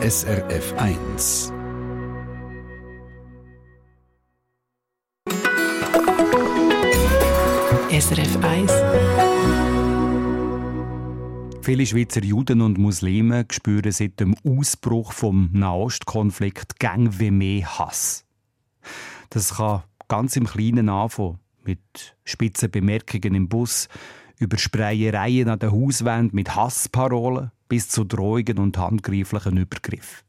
SRF 1. SRF 1. Viele Schweizer Juden und Muslime spüren seit dem Ausbruch vom Nahostkonflikt gang wie mehr Hass. Das kann ganz im Kleinen anfangen, mit spitzen Bemerkungen im Bus, über Sprayereien an der Hauswand mit Hassparolen bis zu Drohungen und handgreiflichen Übergriffen.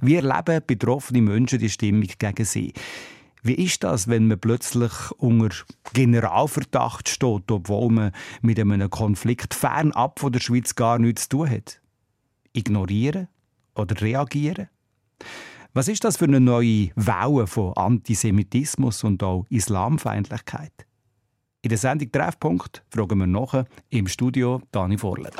Wie erleben betroffene Menschen die Stimmung gegen sie? Wie ist das, wenn man plötzlich unter Generalverdacht steht, obwohl man mit einem Konflikt fernab von der Schweiz gar nichts zu tun hat? Ignorieren oder reagieren? Was ist das für eine neue Welle von Antisemitismus und auch Islamfeindlichkeit? In der Sendung Treffpunkt fragen wir nach im Studio Dani Vorler.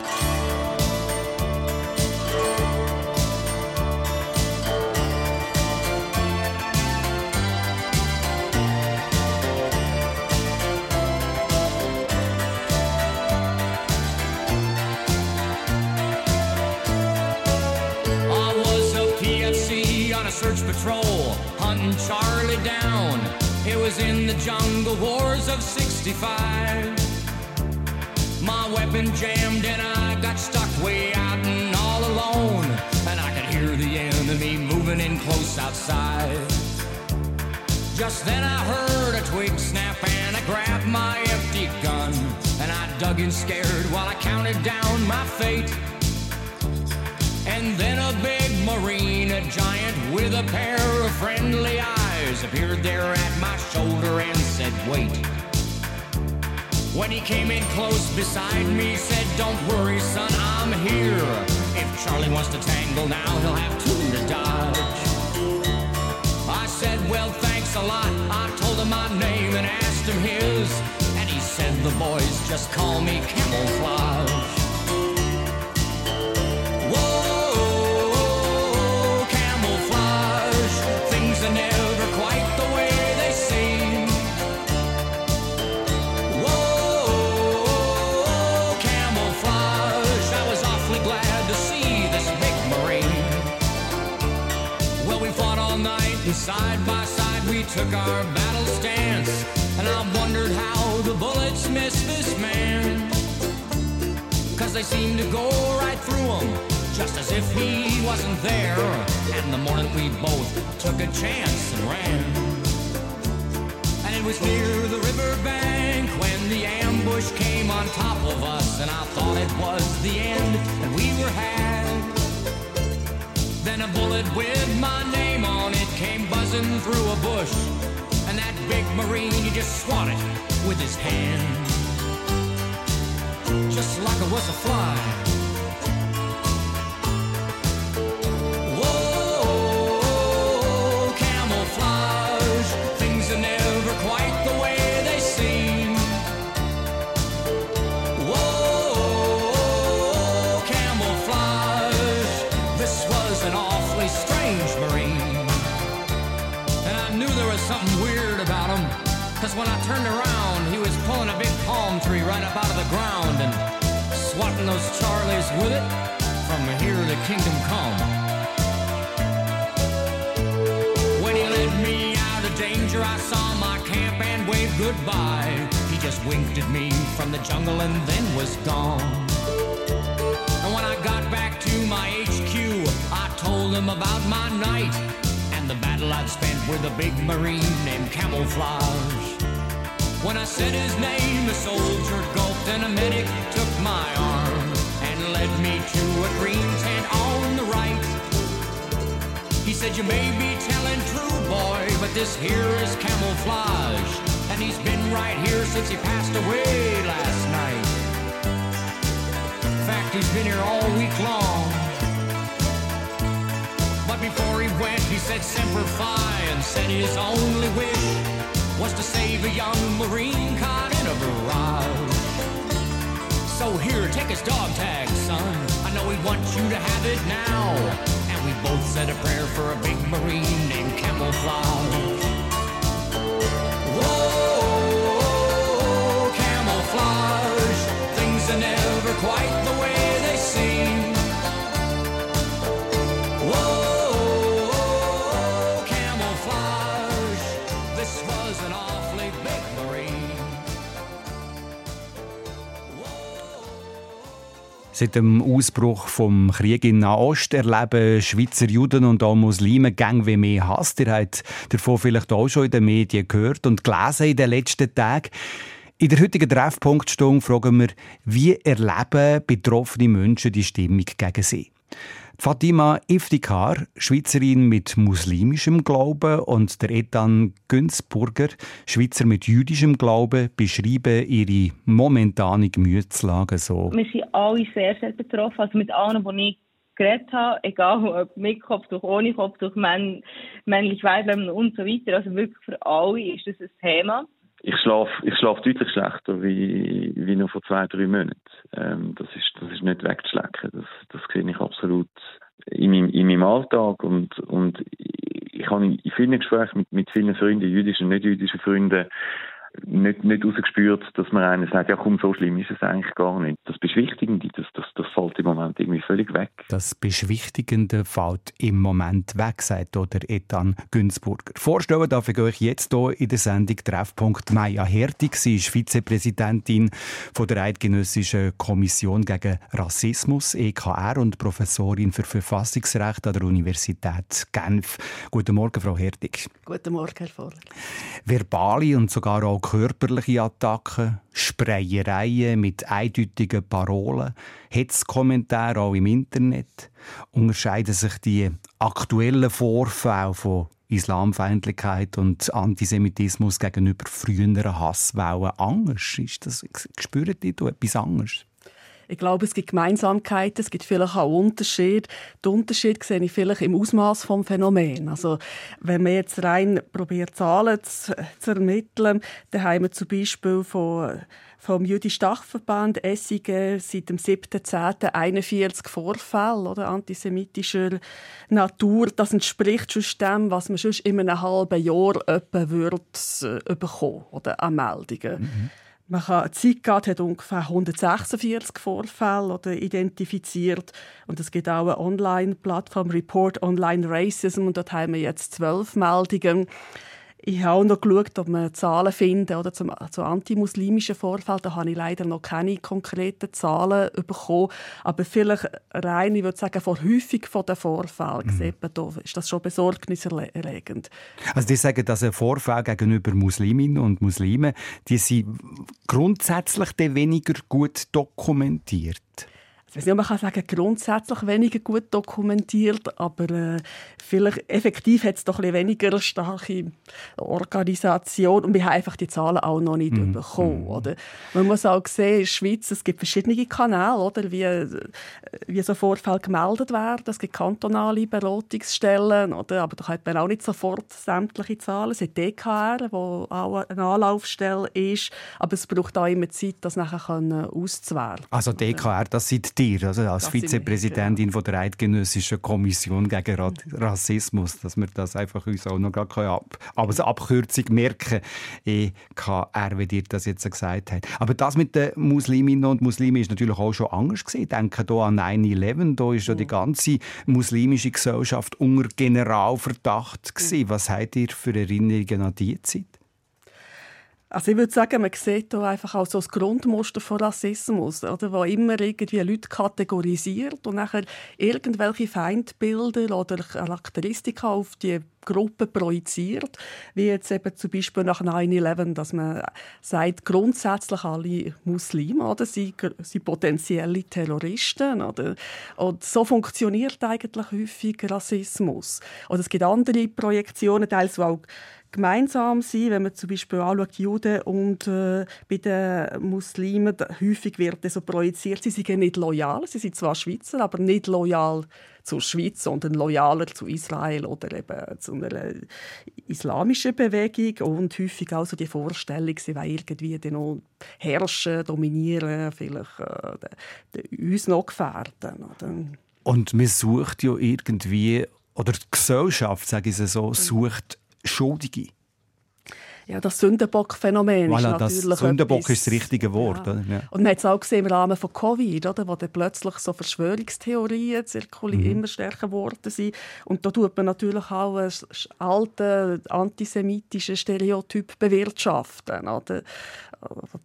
Hunting Charlie down. It was in the jungle wars of 65. My weapon jammed and I got stuck way out and all alone. And I could hear the enemy moving in close outside. Just then I heard a twig snap and I grabbed my empty gun. And I dug in scared while I counted down my fate. And then a big with a pair of friendly eyes, appeared there at my shoulder and said, Wait. When he came in close beside me, said, Don't worry, son, I'm here. If Charlie wants to tangle now, he'll have two to dodge. I said, Well, thanks a lot. I told him my name and asked him his. And he said, The boys just call me camouflage. Took our battle stance, and I wondered how the bullets missed this man. Cause they seemed to go right through him, just as if he wasn't there. And the morning we both took a chance and ran. And it was near the river bank when the ambush came on top of us, and I thought it was the end, and we were had. Then a bullet with my name on came buzzing through a bush. And that big marine, he just swatted with his hand. Just like it was a fly. Something weird about him. Cause when I turned around, he was pulling a big palm tree right up out of the ground and swatting those Charlies with it from here to kingdom come. When he led me out of danger, I saw my camp and waved goodbye. He just winked at me from the jungle and then was gone. And when I got back to my HQ, I told him about my night battle I'd spent with a big marine named Camouflage. When I said his name, a soldier gulped and a medic took my arm and led me to a green tent on the right. He said, You may be telling true, boy, but this here is camouflage. And he's been right here since he passed away last night. In fact, he's been here all week long. Before he went, he said Semper Fi and said his only wish was to save a young Marine caught in a barrage. So here, take his dog tag, son. I know he wants you to have it now. And we both said a prayer for a big Marine named Camouflage. Whoa, Seit dem Ausbruch vom Krieg in Nahost erleben Schweizer Juden und auch Muslime gang wie mehr Hass. Ihr habt davon vielleicht auch schon in den Medien gehört und gelesen in den letzten Tagen. In der heutigen Treffpunktstunde fragen wir, wie erleben betroffene Menschen die Stimmung gegen sie? Fatima Iftikhar, Schweizerin mit muslimischem Glauben, und der Ethan Günzburger, Schweizer mit jüdischem Glauben, beschreiben ihre momentane Gemütslage so. Wir sind alle sehr, sehr betroffen. Also mit allen, die ich geredet habe, egal ob mit Kopftuch, ohne Kopftuch, männ männlich, weiblich und so weiter. Also wirklich für alle ist das ein Thema ich schlafe ich schlaf deutlich schlechter wie, wie noch vor zwei, drei Monaten. Ähm, das, ist, das ist nicht wegzuschlecken. Das, das sehe ich absolut in meinem, in meinem Alltag. Und, und ich habe in vielen Gesprächen mit, mit vielen Freunden, jüdischen und nicht jüdischen Freunden, nicht, nicht rausgespürt, dass man einer sagt, ja komm, so schlimm ist es eigentlich gar nicht. Das Beschwichtigende, das, das, das fällt im Moment irgendwie völlig weg. Das Beschwichtigende fällt im Moment weg, sagt oder Ethan Günzburger. Vorstellen darf ich euch jetzt hier in der Sendung Treffpunkt Maya Hertig. Sie ist Vizepräsidentin von der Eidgenössischen Kommission gegen Rassismus, EKR, und Professorin für Verfassungsrecht an der Universität Genf. Guten Morgen, Frau Hertig. Guten Morgen, Herr Voller. Verbale und sogar auch körperliche Attacken, Spreiereien mit eindeutigen Parolen, Hetzkommentare auch im Internet. Unterscheiden sich die aktuellen Vorfälle von Islamfeindlichkeit und Antisemitismus gegenüber früheren Hasswellen anders? Ist das, spürt ihr etwas anderes? Ich glaube, es gibt Gemeinsamkeiten, es gibt vielleicht auch Unterschiede. Den Unterschied sehe ich vielleicht im Ausmaß vom Phänomen. Also, wenn man jetzt rein probiert, Zahlen zu, zu ermitteln, dann haben wir zum Beispiel von vom jüdischen Dachverband SIG seit dem 7.10. 41 Vorfälle oder, antisemitischer Natur. Das entspricht schon dem, was man schon in einem halben Jahr etwa würde, äh, bekommen oder an Meldungen. Mhm. Man kann, Zeitgrad hat ungefähr 146 Vorfälle oder identifiziert und es gibt auch eine Online-Plattform Report Online Racism und dort haben wir jetzt zwölf Meldungen. Ich habe auch noch geschaut, ob man Zahlen finden oder zum, zu antimuslimischen Vorfällen. Da habe ich leider noch keine konkreten Zahlen bekommen. Aber vielleicht rein, ich würde sagen, von häufig von den Vorfällen mhm. ist das schon besorgniserregend. Also die sagen, dass ein Vorfall gegenüber Musliminnen und Muslimen, die sind grundsätzlich weniger gut dokumentiert weiß nicht, man kann sagen, grundsätzlich weniger gut dokumentiert, aber äh, vielleicht effektiv hat es doch ein weniger starke Organisation und wir haben einfach die Zahlen auch noch nicht mhm. bekommen. Mhm. Oder? Man muss auch sehen, in der Schweiz, es gibt verschiedene Kanäle, oder? Wie, wie so Vorfälle gemeldet werden. Es gibt kantonale Beratungsstellen, oder? aber da hat man auch nicht sofort sämtliche Zahlen. Es gibt DKR, wo auch eine Anlaufstelle ist, aber es braucht auch immer Zeit, das nachher auszuwählen. Also DKR, das sind die dir, also als Vizepräsidentin von der Eidgenössischen Kommission gegen Rassismus, dass wir das einfach uns auch noch gar ab, aber als Abkürzung merken, EKR, wie dir das jetzt gesagt hat. Aber das mit den Musliminnen und Muslimen ist natürlich auch schon anders gesehen. Denke hier an 9/11, da ist ja die ganze muslimische Gesellschaft unter Generalverdacht gewesen. Was habt ihr für Erinnerungen an diese Zeit? Also ich würde sagen, man sieht hier einfach auch so das Grundmuster von Rassismus, oder, wo immer irgendwie Leute kategorisiert und nachher irgendwelche Feindbilder oder Charakteristika auf die Gruppe projiziert, wie jetzt eben zum Beispiel nach 9-11, dass man sagt, grundsätzlich alle Muslime oder, sind, sind potenzielle Terroristen. Oder? Und so funktioniert eigentlich häufig Rassismus. Oder es gibt andere Projektionen, teils auch gemeinsam sein, wenn man zum Beispiel anschaut, Juden und äh, bei den Muslimen häufig wird so projiziert, sie sind nicht loyal, sie sind zwar Schweizer, aber nicht loyal zur Schweiz, sondern loyaler zu Israel oder eben zu einer islamischen Bewegung und häufig auch so die Vorstellung, sie wollen irgendwie noch herrschen, dominieren, vielleicht äh, uns noch gefährden. Oder? Und man sucht ja irgendwie, oder die Gesellschaft, sage ich so, sucht Schuldige? Ja, das Sündenbock-Phänomen voilà, ist natürlich das Sündenbock etwas, ist das richtige Wort. Ja. Ja. Und man hat es auch gesehen im Rahmen von Covid, oder, wo dann plötzlich so Verschwörungstheorien zirkulieren, mhm. immer stärker geworden sind. Und da tut man natürlich auch einen alten antisemitischen Stereotyp bewirtschaften. Oder?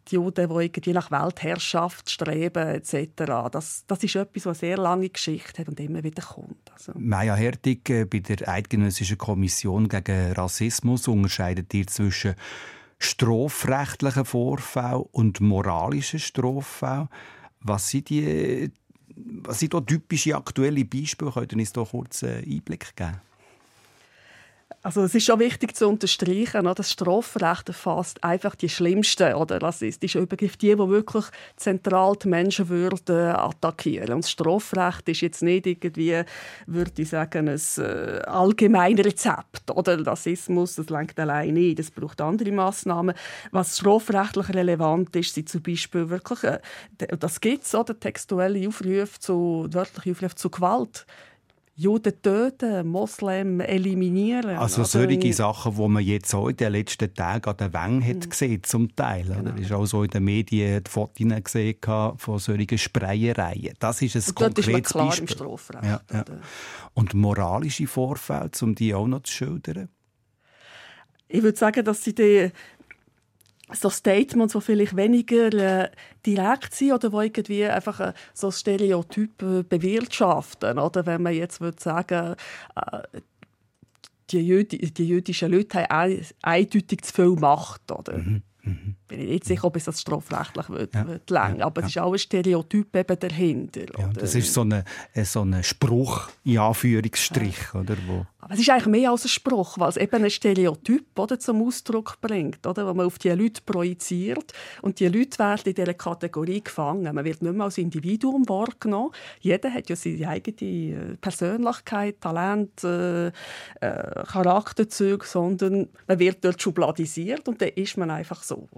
Die Juden, die irgendwie nach Weltherrschaft streben, etc. Das, das ist etwas, was eine sehr lange Geschichte hat und immer wieder kommt. Also. Maja Hertig äh, bei der Eidgenössischen Kommission gegen Rassismus unterscheidet ihr zwischen strafrechtlichen Vorfällen und moralischen Straffällen. Was sind die was sind da typische aktuelle Beispiele? Könnt ihr uns da kurz einen Einblick geben? Also es ist schon wichtig zu unterstreichen, das Strafrecht erfasst einfach die schlimmsten oder rassistischen Übergriffe, die, die wirklich zentral die Menschenwürde attackieren. Und das Strafrecht ist jetzt nicht irgendwie, würde ich sagen, ein äh, allgemeines Rezept. Oder Rassismus, das lenkt allein nicht, das braucht andere Massnahmen. Was strafrechtlich relevant ist, sind zum Beispiel wirklich, äh, das gibt es, textuelle Aufrufe zu, wörtliche Aufrufe zu Gewalt Juden töten, Moslem eliminieren. Also, also solche Sachen, die man jetzt auch in den letzten Tagen an den Wängen hat mhm. gesehen zum Teil. Genau. ist auch so in den Medien die Fotos gesehen von solchen Spreiereien. Das ist ein Und konkretes ist klar Beispiel. Im Strafrecht, ja, ja. Und moralische Vorfälle, um die auch noch zu schildern? Ich würde sagen, dass sie die so Statements, die vielleicht weniger äh, direkt sind oder wo irgendwie einfach äh, so Stereotype bewirtschaften. Oder wenn man jetzt würde sagen, äh, die, Jüdi die jüdischen Leute haben eindeutig zu viel Macht. Oder? Mhm. Mhm. Bin ich nicht sicher, ob es das strafrechtlich wird, ja. wird lang. Aber ja. es ist auch ein Stereotyp eben dahinter. Ja, das ist so ein so eine Spruch, in Anführungsstrich. Ja. Oder, wo aber es ist eigentlich mehr als ein Spruch, weil es eben ein Stereotyp oder, zum Ausdruck bringt, oder, wo man auf die Leute projiziert. Und die Leute werden in dieser Kategorie gefangen. Man wird nicht mehr als Individuum wahrgenommen. Jeder hat ja seine eigene äh, Persönlichkeit, Talent, äh, äh, Charakterzüge, sondern man wird dort schubladisiert und dann ist man einfach so.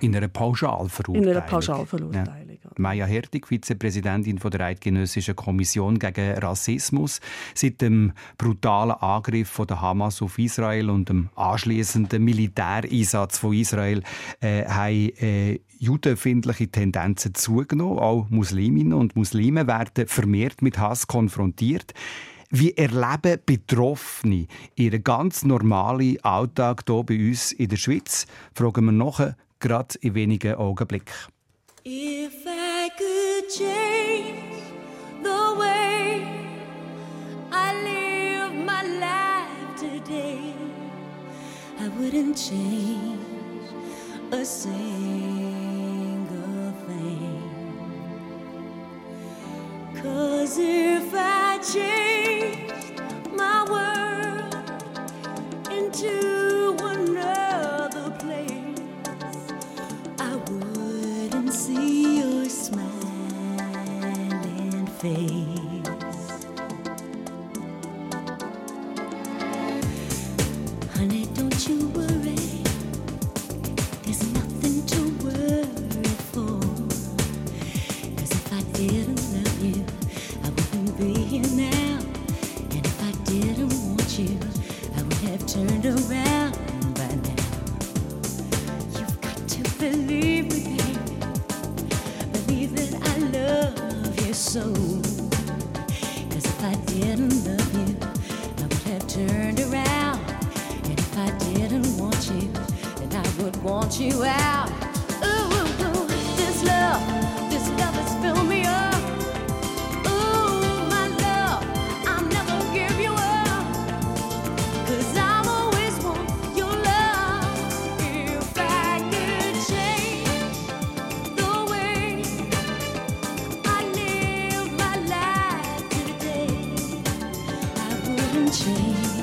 In einer Pauschalverurteilung. In einer Pauschalverurteilung. Ja. Maja Hertig, Vizepräsidentin der Eidgenössischen Kommission gegen Rassismus. Seit dem brutalen Angriff von der Hamas auf Israel und dem anschließenden Militäreinsatz von Israel äh, haben äh, judenfindliche Tendenzen zugenommen. Auch Musliminnen und Muslime werden vermehrt mit Hass konfrontiert. Wie erleben Betroffene ihren ganz normalen Alltag hier bei uns in der Schweiz? Fragen wir noch gerade in wenigen Augenblicken. If I could change the way I live my life today, I wouldn't change a single thing. Cause if I change to another Honey, don't you worry. There's nothing to worry for. Cause if I didn't love you, I wouldn't be here now. And if I didn't want you, I would have turned around by now. You've got to believe so. Cause if I didn't love you, I would have turned around. And if I didn't want you, then I would want you out. Is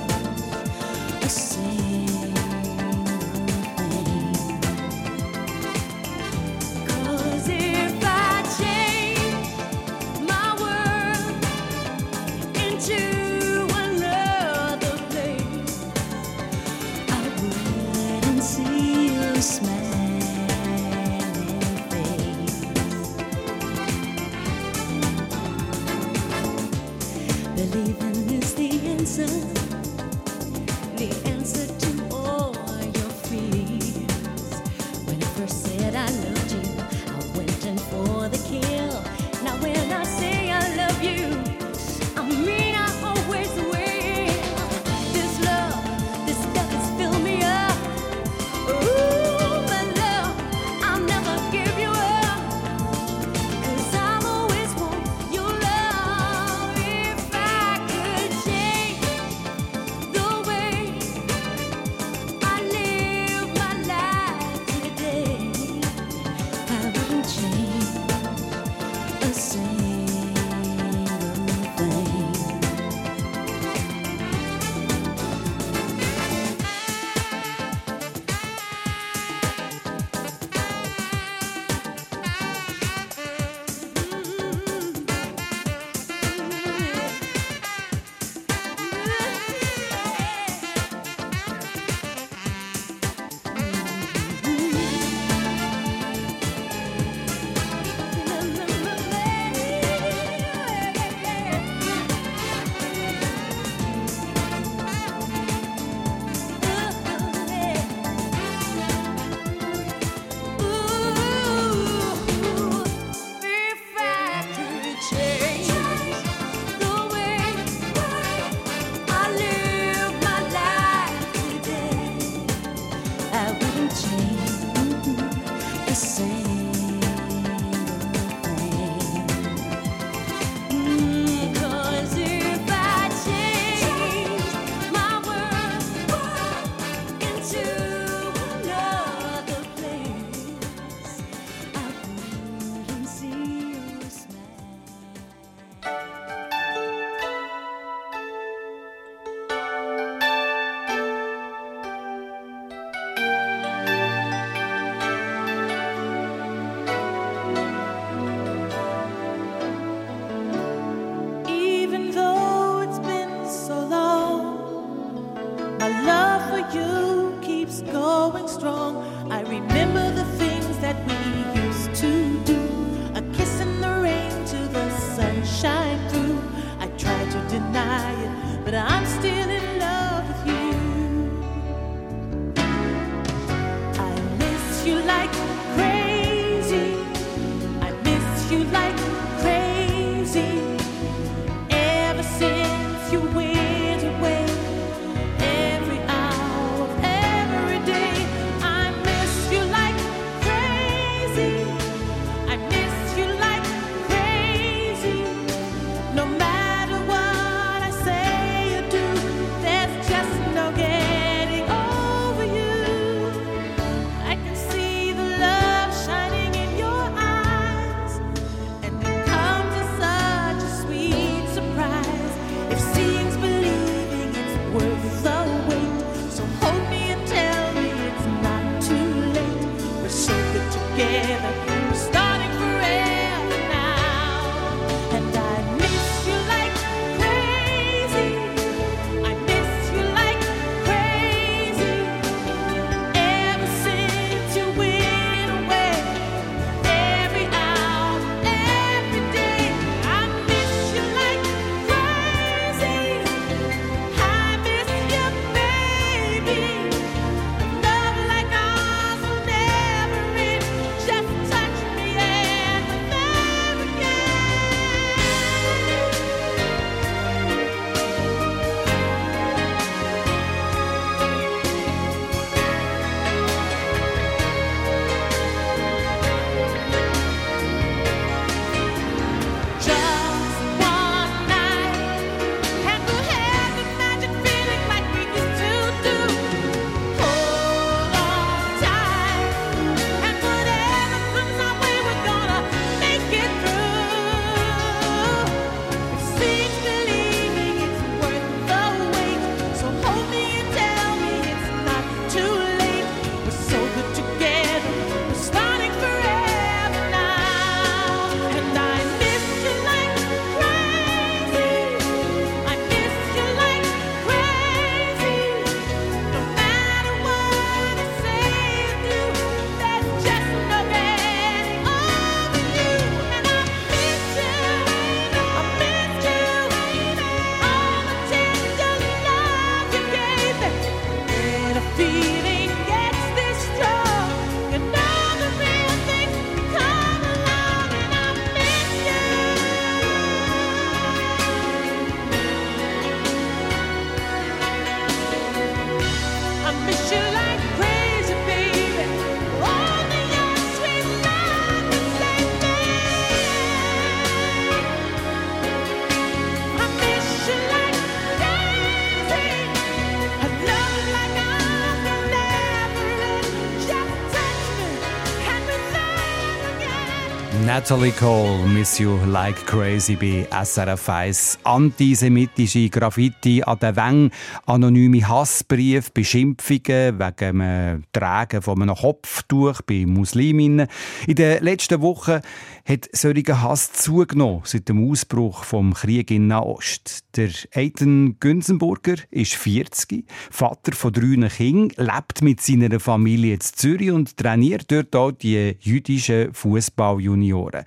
Natalie Cole, Miss You Like Crazy bei SRF 1. Antisemitische Graffiti an den Wängen, anonyme Hassbriefe, Beschimpfungen wegen dem Tragen von einem Kopftuch bei Musliminnen. In den letzten Wochen hat solcher Hass zugenommen seit dem Ausbruch vom Krieg in Nahost. Der Eitan Günzenburger ist 40, Vater von drei Kindern, lebt mit seiner Familie in Zürich und trainiert dort auch die jüdischen Fußballjunioren.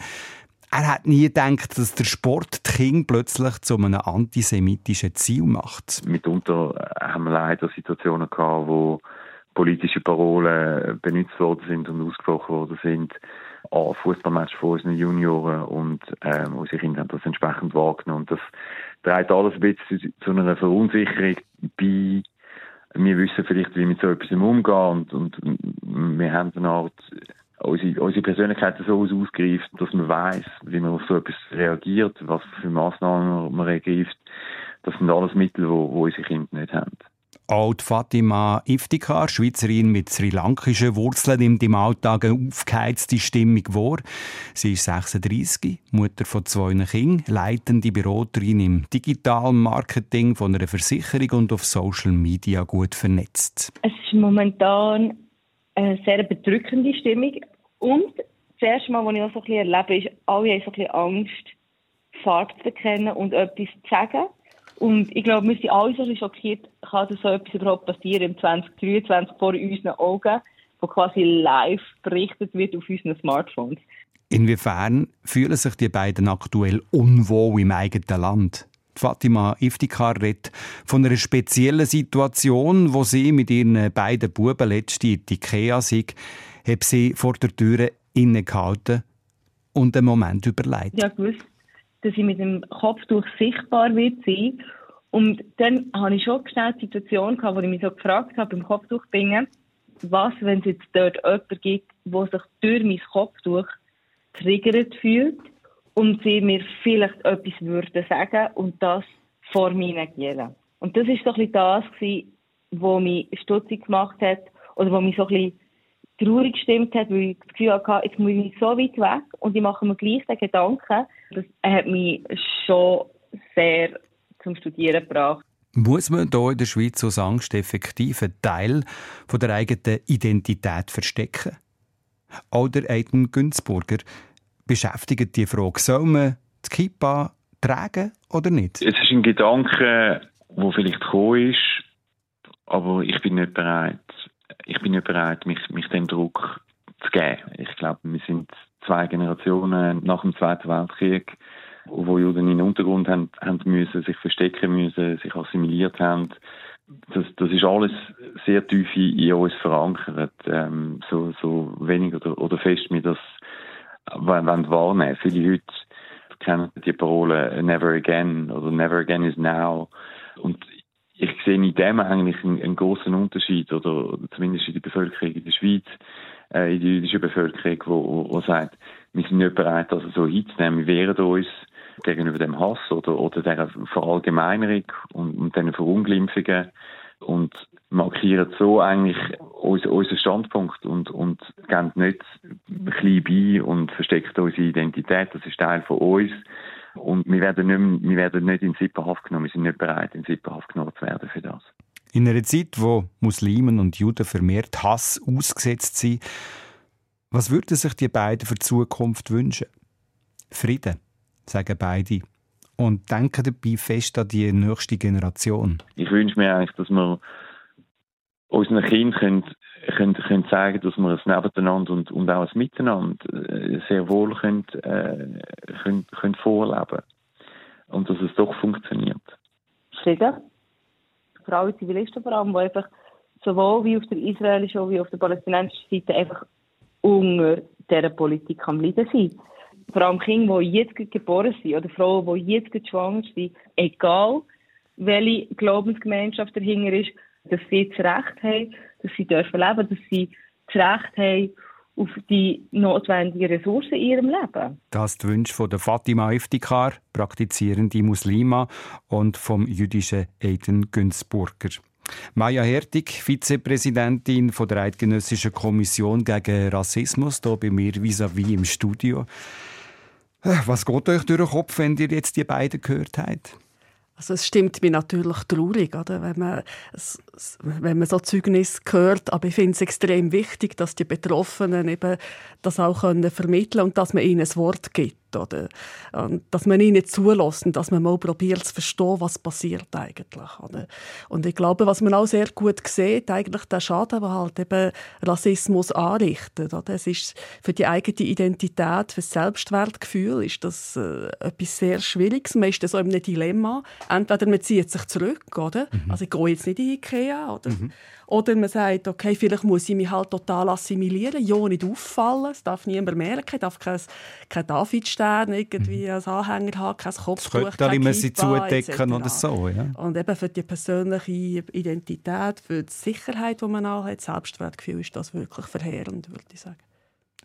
Er hat nie gedacht, dass der Sport die Kinder plötzlich zu einem antisemitischen Ziel macht. Mitunter haben wir leider Situationen gehabt, wo politische Parolen benutzt worden sind und ausgesprochen worden sind an Fußballmatch von unseren Junioren und ähm, unsere Kinder haben das entsprechend wahrgenommen. Und das trägt alles ein bisschen zu, zu einer Verunsicherung bei. Wir wissen vielleicht, wie wir mit so etwas umgehen und, und wir haben eine Art unsere, unsere Persönlichkeit so ausgreift, dass man weiß, wie man auf so etwas reagiert, was für Massnahmen man ergreift. Das sind alles Mittel, die unsere Kinder nicht haben. Auch Fatima Iftikhar, Schweizerin mit sri-lankischen Wurzeln, nimmt im Alltag eine aufgeheizte Stimmung vor. Sie ist 36, Mutter von zwei Kindern, leitende Beraterin im digitalen Marketing von einer Versicherung und auf Social Media gut vernetzt. Es ist momentan eine sehr bedrückende Stimmung. Und das erste Mal, was ich auch so ein bisschen erlebe, ist, alle haben so ein bisschen Angst, Farbe zu bekennen und etwas zu sagen. Und ich glaube, wir sind alle so schockiert, kann das so etwas überhaupt passieren im 2023 vor unseren Augen, wo quasi live berichtet wird auf unseren Smartphones. Inwiefern fühlen sich die beiden aktuell unwohl im eigenen Land? Fatima Iftikhar redet von einer speziellen Situation, wo sie mit ihren beiden Buben letzte in die Ikea sind, hat sie vor der Tür innegehalten und einen Moment überlegt. Ja, gewusst dass ich mit dem Kopftuch sichtbar wird sein Und dann hatte ich schon schnell die Situation, gehabt, wo ich mich so gefragt habe, beim Kopftuchbingen, was, wenn es jetzt dort jemanden gibt, der sich durch mein Kopftuch triggert fühlt und sie mir vielleicht etwas würde sagen und das vor mir negieren. Und das ist so ein bisschen das, was mich stutzig gemacht hat oder was mich so ein bisschen traurig gestimmt hat, weil ich das Gefühl hatte, jetzt muss ich so weit weg und ich mache mir gleich den Gedanken. Das hat mich schon sehr zum Studieren gebracht. Muss man hier in der Schweiz aus Angst effektiv einen Teil von der eigenen Identität verstecken? Oder Aiden Günzburger beschäftigt die Frage, soll man die Kippa tragen oder nicht? Es ist ein Gedanke, der vielleicht gekommen ist, aber ich bin nicht bereit. Ich bin nicht bereit, mich, mich dem Druck zu geben. Ich glaube, wir sind zwei Generationen nach dem Zweiten Weltkrieg wo Juden in den Untergrund haben, haben müssen, sich verstecken müssen, sich assimiliert haben. Das, das ist alles sehr tief in uns verankert, ähm, so, so wenig oder, oder fest wir das wollen wahrnehmen. Viele heute kennen die Parole Never Again oder Never Again is Now. Und ich sehe in dem eigentlich einen, einen großen Unterschied, oder zumindest in der Bevölkerung in der Schweiz, äh, in der jüdischen Bevölkerung, wo, wo sagt, wir sind nicht bereit, das so hinzunehmen. Wir wehren uns gegenüber dem Hass oder, oder der Verallgemeinerung und, und diesen Verunglimpfungen und markieren so eigentlich unseren unser Standpunkt und, und gehen nicht klein bei und verstecken unsere Identität. Das ist Teil von uns. Und wir werden nicht, wir werden nicht in Sippenhaft genommen. Wir sind nicht bereit, in Sippenhaft genommen zu werden für das. In einer Zeit, wo Muslimen und Juden vermehrt Hass ausgesetzt sind, was würden sich die beiden für die Zukunft wünschen? Frieden sagen beide. Und denken dabei fest an die nächste Generation. Ich wünsche mir eigentlich, dass wir unseren Kindern können, können, sagen, dass wir es nebeneinander und, und auch ein Miteinander äh, sehr wohl können, äh, können, können vorleben Und dass es doch funktioniert. Frieden. Vor allem Zivilisten vor allem, die einfach sowohl wie auf der israelischen als auch auf der palästinensischen Seite einfach unter dieser Politik am Leiden sind vor allem Kinder, die jetzt geboren sind oder Frauen, die jetzt schwanger sind, egal welche Glaubensgemeinschaft dahinter ist, dass sie das Recht haben, dass sie dürfen leben, dass sie das Recht haben auf die notwendigen Ressourcen in ihrem Leben. Das ist die Wünsche von der Fatima Iftikar, praktizierende Muslima, und vom jüdischen Aiden Günzburger. Maja Hertig, Vizepräsidentin von der Eidgenössischen Kommission gegen Rassismus, hier bei mir vis-à-vis -vis im Studio. Äh, was geht euch durch den Kopf, wenn ihr jetzt die beiden gehört habt? Also es stimmt mir natürlich traurig, oder? Wenn, man, wenn man so Zeugnis hört. Aber ich finde es extrem wichtig, dass die Betroffenen eben das auch können vermitteln und dass man ihnen ein Wort gibt. Oder? Und dass man ihnen zulässt und dass man mal probiert zu verstehen, was passiert eigentlich. Oder? Und ich glaube, was man auch sehr gut sieht, eigentlich der Schaden, den halt eben Rassismus anrichtet. Oder? Es ist für die eigene Identität, für das Selbstwertgefühl ist das äh, etwas sehr Schwieriges. Man ist so in einem Dilemma. Entweder man zieht sich zurück, oder? Mhm. also ich gehe jetzt nicht in Ikea, oder? Mhm. Oder man sagt, okay, vielleicht muss ich mich halt total assimilieren, ja nicht auffallen, es darf niemand merken, ich darf kein, kein Davidstern irgendwie mhm. als Anhänger haben, kein Kopftuch, das könnte immer sie zudecken oder so. Ja. Und eben für die persönliche Identität, für die Sicherheit, die man auch hat, Selbstwertgefühl, ist das wirklich verheerend, würde ich sagen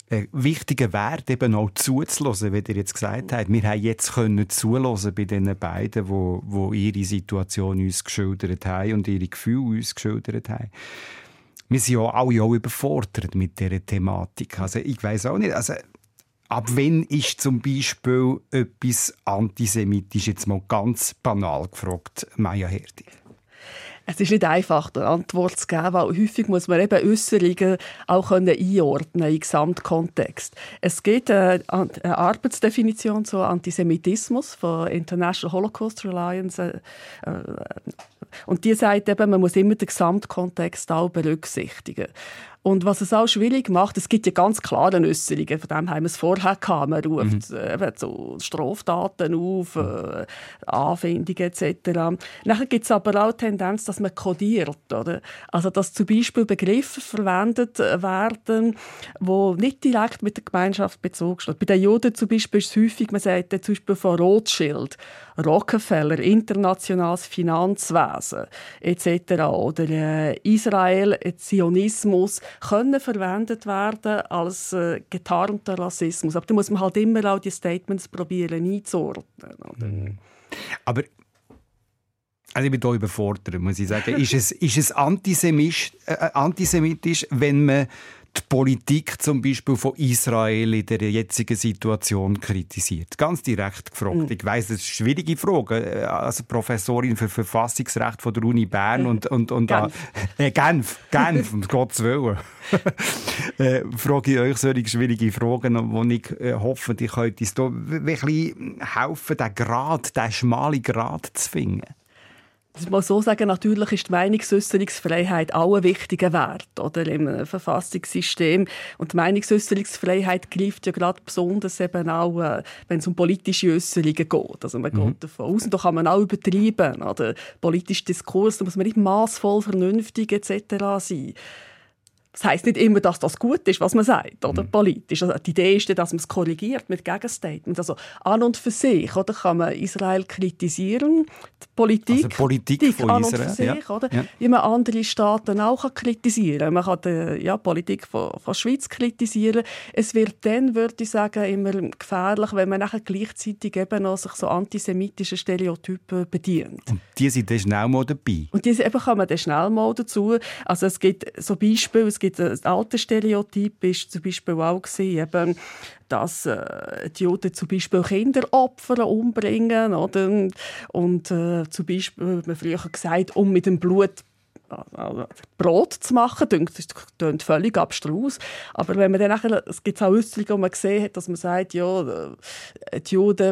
ein wichtiger Wert eben auch zuzulassen, wie ihr jetzt gesagt habt. Wir haben jetzt können zulassen bei den beiden, wo, wo ihre Situation uns geschildert haben und ihre Gefühle uns geschildert haben. Wir sind ja alle auch überfordert mit dieser Thematik. Also ich weiß auch nicht, also ab wann ist zum Beispiel etwas antisemitisch, jetzt mal ganz banal gefragt, Maya Herdig? Es ist nicht einfach, eine Antwort zu geben, weil häufig muss man eben Äußerungen auch einordnen im Gesamtkontext. Es gibt eine, eine Arbeitsdefinition zu Antisemitismus von International Holocaust Alliance äh, äh, und die sagt eben, man muss immer den Gesamtkontext auch berücksichtigen. Und was es auch schwierig macht, es gibt ja ganz klare Äußerungen, von dem haben wir es vorher gehabt. Man ruft mhm. eben so Straftaten auf, äh, Anfindungen etc. Nachher gibt es aber auch die Tendenz, dass man kodiert. Oder? Also, dass zum Beispiel Begriffe verwendet werden, die nicht direkt mit der Gemeinschaft bezogen sind. Bei den Juden zum Beispiel ist es häufig, man sagt zum Beispiel von Rothschild, Rockefeller, internationales Finanzwesen etc. oder äh, Israel, Zionismus können verwendet werden als äh, getarnter Rassismus. Aber da muss man halt immer auch die Statements probieren einzuordnen. Mhm. Aber also ich bin hier überfordert, muss ich sagen. ist es, ist es antisemitisch, äh, äh, antisemitisch, wenn man die Politik zum Beispiel von Israel in der jetzigen Situation kritisiert? Ganz direkt gefragt. Mhm. Ich weiß, das ist eine schwierige Frage. Äh, als Professorin für Verfassungsrecht von der Uni Bern und, und, und Genf. Äh, Genf, Genf, um Gottes Willen. äh, frage ich euch solche schwierige Fragen, wo ich äh, hoffe, die könnt uns da wirklich helfen, den Grad, den schmalen Grad zu finden. Ich muss so sagen, natürlich ist die Meinungsäußerungsfreiheit auch ein wichtiger Wert oder, im Verfassungssystem. Und die Meinungsäußerungsfreiheit greift ja gerade besonders eben auch, äh, wenn es um politische Äußerungen geht. Also man mhm. geht davon aus, und da kann man auch übertreiben. Oder? Politischer Diskurs, da muss man nicht maßvoll, vernünftig etc. sein. Das heisst nicht immer, dass das gut ist, was man sagt, oder mhm. politisch. Also die Idee ist ja, dass man es korrigiert mit Gegenstatements. Also an und für sich oder, kann man Israel kritisieren, die Politik, also Politik von an Israel, und für sich, ja. oder? Ja. wie man andere Staaten auch kann kritisieren Man kann die ja, Politik von, von Schweiz kritisieren. Es wird dann, würde ich sagen, immer gefährlich, wenn man nachher gleichzeitig eben noch sich so antisemitische Stereotypen bedient. Und die sind dann schnell mal dabei. Und diese eben kann man dann schnell mal dazu. Also es gibt so Beispiele, gibt ein altes Stereotyp, ist zum Beispiel auch gewesen, eben, dass äh, die Juden zum Beispiel Kinderopfer umbringen, oder? Und äh, zum Beispiel, man früher gesagt, um mit dem Blut äh, Brot zu machen, das klingt völlig abstrus. Aber wenn man dann nachher, es gibt auch Äußerungen, wo man gesehen hat, dass man sagt, ja, äh, die Juden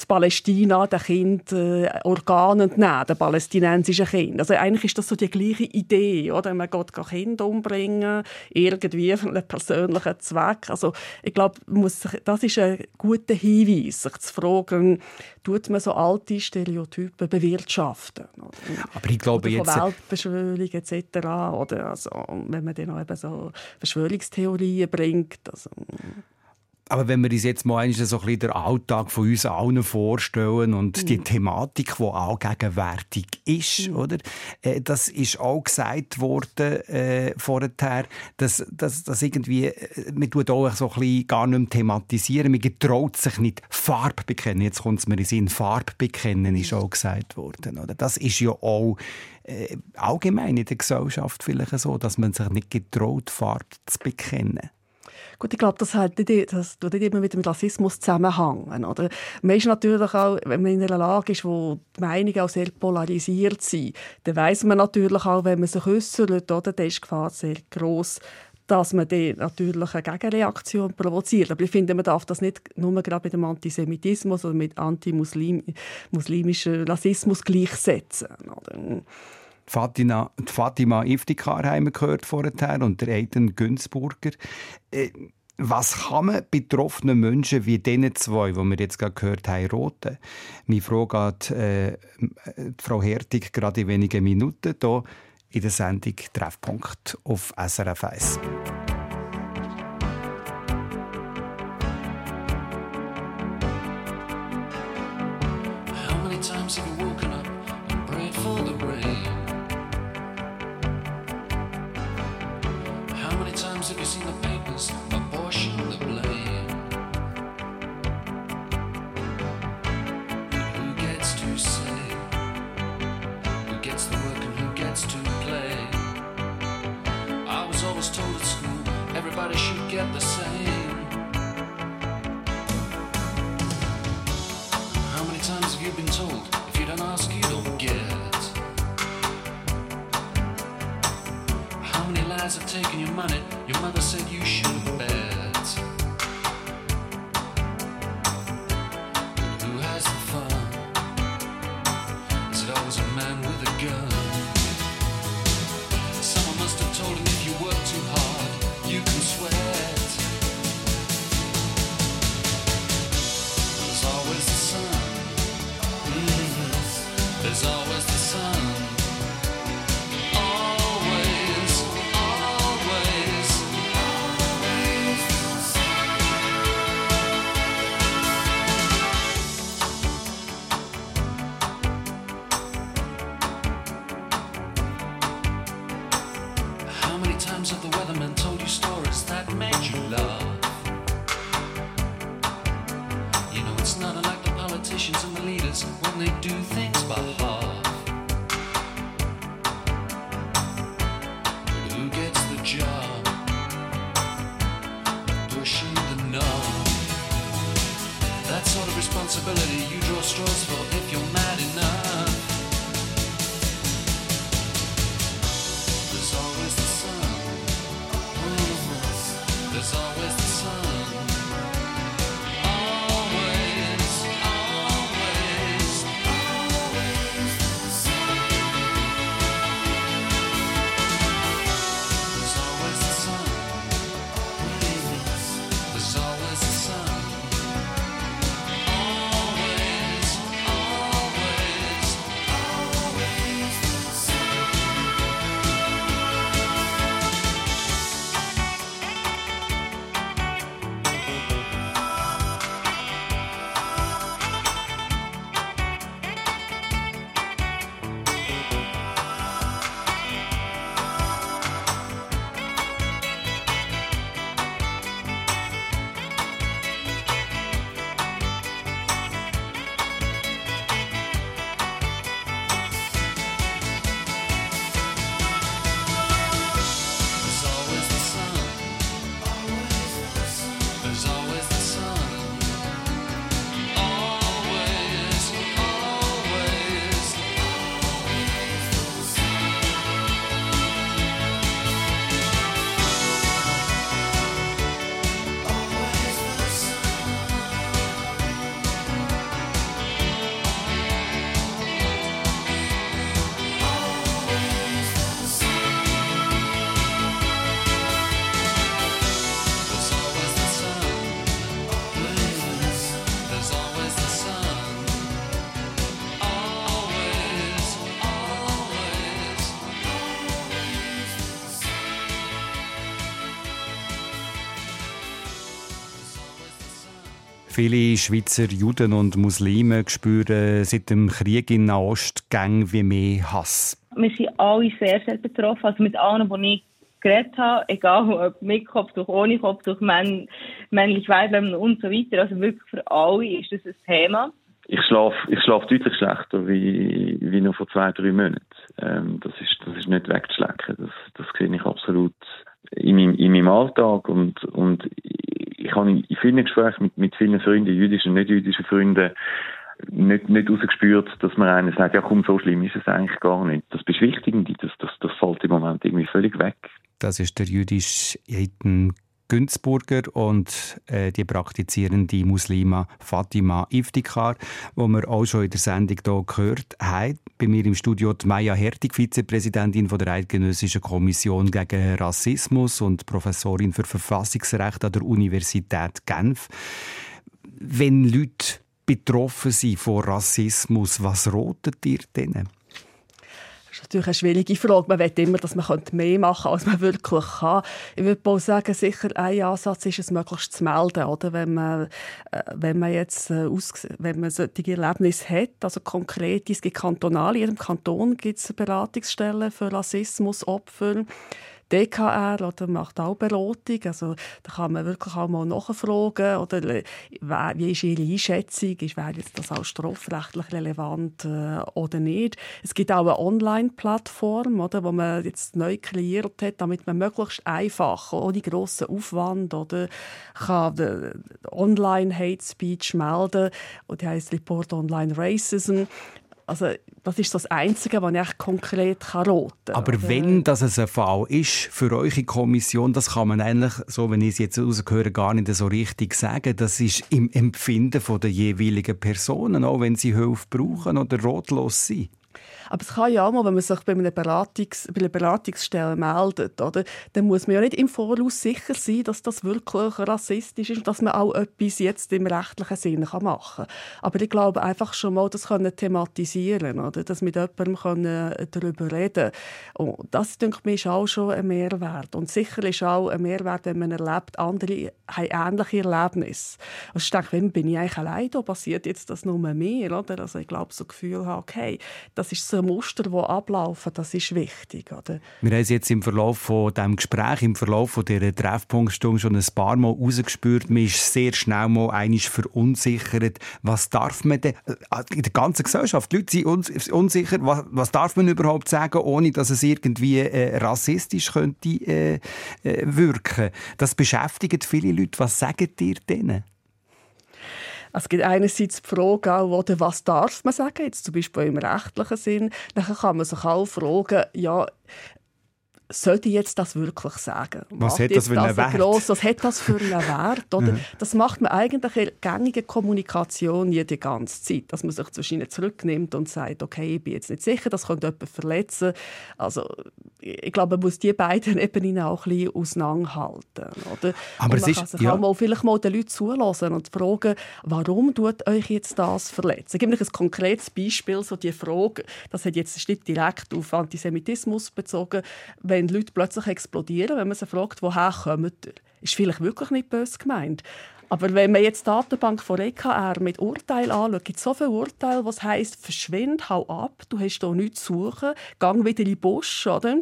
zu Palästina den Kind äh, Organe entnehmen, den palästinensischen Kind. Also eigentlich ist das so die gleiche Idee, oder? Man geht Kinder umbringen, irgendwie für einen persönlichen Zweck. Also ich glaube, das ist ein guter Hinweis, sich zu fragen, tut man so alte Stereotypen bewirtschaften? Aber ich glaube oder jetzt... Weltbeschwörung etc. Oder also, wenn man dann auch eben so Verschwörungstheorien bringt. Also, aber wenn wir uns jetzt mal so ein bisschen den Alltag von uns allen vorstellen und mhm. die Thematik, die auch gegenwärtig ist, mhm. oder? Äh, das ist auch gesagt worden äh, vorher, dass, dass, dass irgendwie, äh, man tut auch so ein bisschen gar nicht mehr thematisieren, man getraut sich nicht Farbe bekennen. Jetzt kommt es mir in Sinn, Farbe bekennen ist auch gesagt worden, oder? Das ist ja auch äh, allgemein in der Gesellschaft vielleicht so, dass man sich nicht getraut, Farbe zu bekennen. Gut, ich glaube, das hat nicht, das tut nicht immer mit dem Rassismus zusammenhängen. Oder? Man ist natürlich auch, wenn man in einer Lage ist, wo die Meinungen auch sehr polarisiert sind, dann weiß man natürlich auch, wenn man sich äußert, oder, dann ist die Gefahr sehr gross, dass man dann natürlich eine Gegenreaktion provoziert. Aber ich finde, man darf das nicht nur gerade mit dem Antisemitismus oder mit antimuslimischem Rassismus gleichsetzen. Oder? Fatima, Fatima Iftikar haben wir gehört vorher und der Aiden Günzburger. Äh, was kann man betroffenen Menschen wie diesen zwei, die wir jetzt gerade gehört haben, roten? Meine Frage an äh, Frau Hertig gerade in wenigen Minuten hier in der Sendung Treffpunkt auf SRF 1. money. Viele Schweizer Juden und Muslime spüren seit dem Krieg in Nahost gang wie mehr Hass. Wir sind alle sehr, sehr betroffen. Also mit allen, die ich geredet habe, egal ob mit Kopftuch, ohne Kopftuch, männ männlich, weiblich und so weiter. Also wirklich für alle ist das ein Thema. Ich schlafe ich schlaf deutlich schlechter wie, wie noch vor zwei, drei Monaten. Ähm, das, ist, das ist nicht wegzuschlecken. Das, das sehe ich absolut in meinem, in meinem Alltag. Und, und ich habe in vielen Gesprächen mit, mit vielen Freunden, jüdischen und nicht jüdischen Freunden, nicht, nicht rausgespürt, dass man einer sagt, ja komm, so schlimm ist es eigentlich gar nicht. Das Beschwichtigende, das, das, das fällt im Moment irgendwie völlig weg. Das ist der jüdische Eiten Günzburger und äh, die praktizierende Muslima Fatima Iftikhar, wo wir auch schon in der Sendung hier gehört haben. Bei mir im Studio die Maya Hertig, Vizepräsidentin von der Eidgenössischen Kommission gegen Rassismus und Professorin für Verfassungsrecht an der Universität Genf. Wenn Leute betroffen sind von Rassismus, was rotet ihr denen? Das ist natürlich eine schwierige Frage. Man will immer, dass man mehr machen könnte, als man wirklich kann. Ich würde auch sagen, sicher ein Ansatz ist es, möglichst zu melden. Oder? Wenn, man, äh, wenn man jetzt äh, aus, wenn man solche Erlebnisse hat, also konkret, es gibt kantonal, in jedem Kanton gibt es Beratungsstellen für Rassismusopfer. DKR oder macht auch Beratung. Also, da kann man wirklich auch mal nachfragen. Oder äh, wie ist Ihre Einschätzung? Ist, wäre jetzt das auch strafrechtlich relevant äh, oder nicht? Es gibt auch eine Online-Plattform, oder, wo man jetzt neu kreiert hat, damit man möglichst einfach, ohne grossen Aufwand, oder, kann äh, Online-Hate Speech melden. Und die heisst Report Online Racism. Also, das ist das Einzige, was ich konkret raten kann. Aber oder? wenn das ein Fall ist für eure Kommission, das kann man eigentlich, so wenn ich es jetzt rausgehöre, gar nicht so richtig sagen. Das ist im Empfinden der jeweiligen Personen, auch wenn sie Hilfe brauchen oder rotlos sind. Aber es kann ja auch mal, wenn man sich bei einer, Beratungs-, bei einer Beratungsstelle meldet, oder, dann muss man ja nicht im Voraus sicher sein, dass das wirklich rassistisch ist und dass man auch etwas jetzt im rechtlichen Sinne machen kann. Aber ich glaube einfach schon mal, das können thematisieren, oder, dass mit jemandem können darüber reden Und das, denke ich, ist auch schon ein Mehrwert. Und sicher ist auch ein Mehrwert, wenn man erlebt, andere haben ähnliche Erlebnisse. Also ich denke, wenn bin ich eigentlich allein, da passiert jetzt das nur mehr, oder? Also ich glaube, so ein Gefühl habe, okay, das ist so Muster, die ablaufen, das ist wichtig. Oder? Wir haben es jetzt im Verlauf von diesem Gespräch, im Verlauf dieser Treffpunktstunde schon ein paar Mal rausgespürt. Man ist sehr schnell mal einig verunsichert. Was darf man denn, in der ganzen Gesellschaft, die Leute sind unsicher, was, was darf man überhaupt sagen, ohne dass es irgendwie äh, rassistisch könnte äh, äh, wirken. Das beschäftigt viele Leute. Was sagen ihr denen? Es gibt einerseits die Frage auch, was darf man sagen, jetzt zum Beispiel im rechtlichen Sinn. Dann kann man sich auch fragen, ja, sollte ich jetzt das wirklich sagen? Was Macht hat das für einen Wert? gross- was hat das für einen Wert? Oder? Das macht man eigentlich in gängiger Kommunikation jede ganze Zeit, dass man sich zwischen ihnen zurücknimmt und sagt, okay, ich bin jetzt nicht sicher, das könnte jemanden verletzen. Also ich glaube, man muss die beiden Ebenen auch ein bisschen auseinanderhalten. Oder? Aber und es man ist- kann sich ja. auch mal, vielleicht mal den Leuten zulassen und fragen, warum tut euch jetzt das verletzen? Ich gebe euch ein konkretes Beispiel, so die Frage, das hat jetzt nicht direkt auf Antisemitismus bezogen, wenn Leute plötzlich explodieren, wenn man sie fragt, woher kommen ihr? Ist vielleicht wirklich nicht böse gemeint. Aber wenn man jetzt die Datenbank von EKR mit Urteilen anschaut, gibt es so viele Urteile, was heisst, verschwind, hau ab, du hast hier nichts zu suchen, gang wieder in den Busch, oder?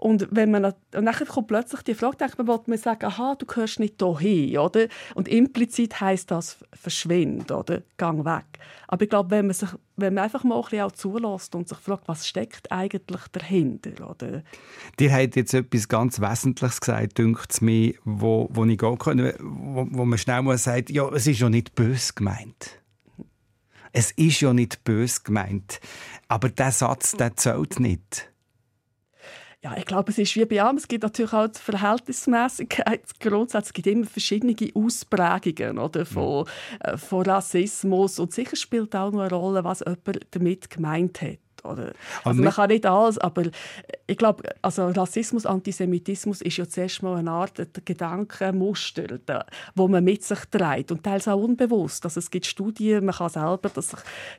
Und wenn man und dann kommt plötzlich die Frage, denkt man, will man sagen, aha, du gehörst nicht hierhin, oder? Und implizit heißt das verschwind, oder? Gang weg. Aber ich glaube, wenn man sich, wenn man einfach mal ein bisschen auch zulässt und sich fragt, was steckt eigentlich dahinter, oder? Dir hat jetzt etwas ganz Wesentliches gesagt, dünkt mir, wo, wo ich gehen kann, wo, wo man schnell mal sagt, ja, es ist ja nicht böse gemeint. Es ist ja nicht böse gemeint. Aber der Satz, der zählt nicht. Ja, ich glaube, es ist wie bei allem. Es gibt natürlich auch die Verhältnismäßigkeit. Grundsätzlich gibt es immer verschiedene Ausprägungen oder, von, äh, von Rassismus. Und sicher spielt auch noch eine Rolle, was jemand damit gemeint hat. Oder? Also man kann nicht alles, aber ich glaube, also Rassismus, Antisemitismus ist ja zuerst mal eine Art Gedankenmuster, da- wo man mit sich trägt und teils auch unbewusst. Also es gibt Studien, man kann selber das,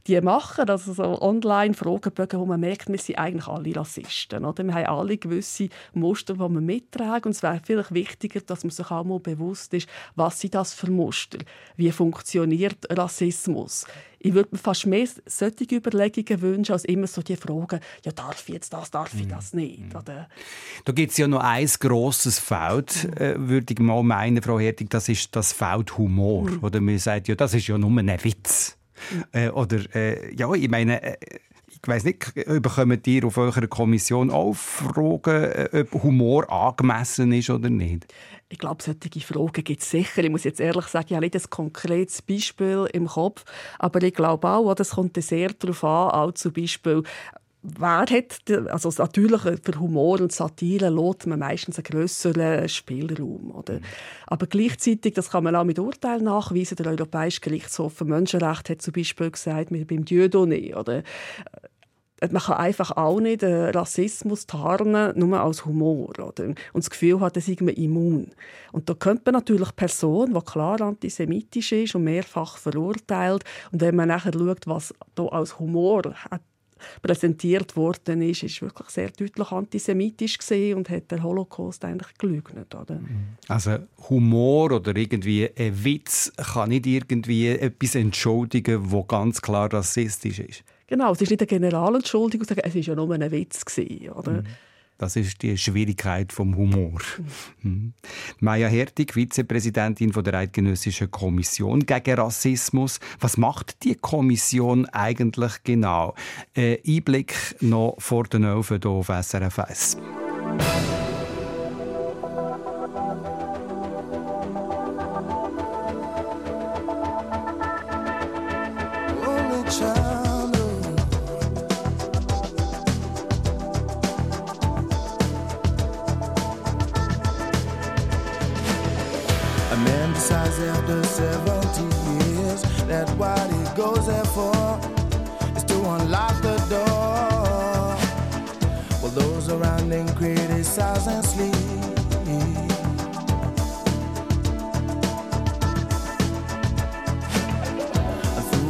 die machen, also so online Fragebögen, wo man merkt, wir sind eigentlich alle Rassisten. Oder? Wir haben alle gewisse Muster, die wir mittragen und es wäre vielleicht wichtiger, dass man sich auch mal bewusst ist, was sind das für Muster, wie funktioniert Rassismus. Ich würde mir fast mehr solche Überlegungen wünschen, als immer so die Fragen, ja, darf ich jetzt das, darf ich das nicht? Oder? Da gibt es ja noch ein grosses Feld, äh, würde ich mal meinen, Frau Hertig, das ist das Feld Humor. Oder man sagt ja, das ist ja nur ein Witz. Äh, oder, äh, ja, ich meine, äh, ich weiss nicht, bekommt ihr auf eurer Kommission auch Fragen, äh, ob Humor angemessen ist oder nicht? Ich glaube, solche Fragen gibt es sicher. Ich muss jetzt ehrlich sagen, ich habe nicht ein konkretes Beispiel im Kopf, aber ich glaube auch, das kommt sehr darauf an, auch zum Beispiel, Wer hat, also natürlich für Humor und Satire lässt man meistens einen grösseren Spielraum. Oder? Aber gleichzeitig, das kann man auch mit Urteilen nachweisen, der Europäische Gerichtshof für Menschenrechte hat zum Beispiel gesagt, mit- beim Dieudonné, oder? man kann einfach auch nicht äh, Rassismus tarnen, nur als Humor. Oder? Und das Gefühl hat, er sei man immun. Und da könnte man natürlich Person, die klar antisemitisch ist und mehrfach verurteilt. Und wenn man nachher schaut, was da als Humor hat präsentiert worden ist, ist wirklich sehr deutlich antisemitisch gesehen und hat den Holocaust eigentlich geleugnet. Oder? Also Humor oder irgendwie ein Witz kann nicht irgendwie etwas entschuldigen, wo ganz klar rassistisch ist. Genau, es ist nicht eine Generalentschuldigung, es war ja nur ein Witz. Gewesen, oder? Das ist die Schwierigkeit vom Humor. Mhm. Maja Hertig, Vizepräsidentin von der Eidgenössischen Kommission gegen Rassismus. Was macht die Kommission eigentlich genau? Ein Einblick noch vor den Öfen hier auf SRF 1.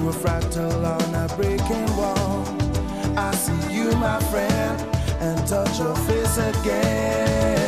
Through a fractal on a breaking wall. I see you, my friend, and touch your face again.